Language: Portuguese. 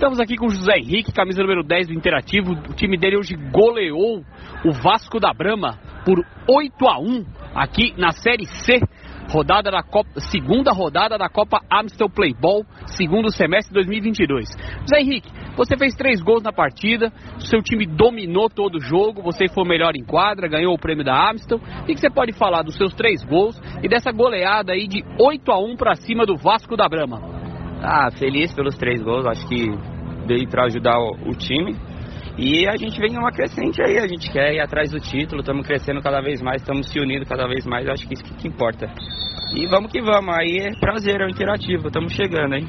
Estamos aqui com o José Henrique, camisa número 10 do Interativo. O time dele hoje goleou o Vasco da Brama por 8 a 1 aqui na Série C. Rodada da Copa, segunda rodada da Copa Amstel Playball, segundo semestre de 2022. José Henrique, você fez três gols na partida, seu time dominou todo o jogo, você foi melhor em quadra, ganhou o prêmio da Amstel. O que você pode falar dos seus três gols e dessa goleada aí de 8 a 1 para cima do Vasco da Brama? Ah, feliz pelos três gols, acho que veio para ajudar o, o, time. E a gente vem numa crescente aí, a gente quer ir atrás do título, estamos crescendo cada vez mais, estamos se unindo cada vez mais, acho que isso que, que importa. E vamos que vamos, aí é prazer, é o interativo, estamos chegando, hein?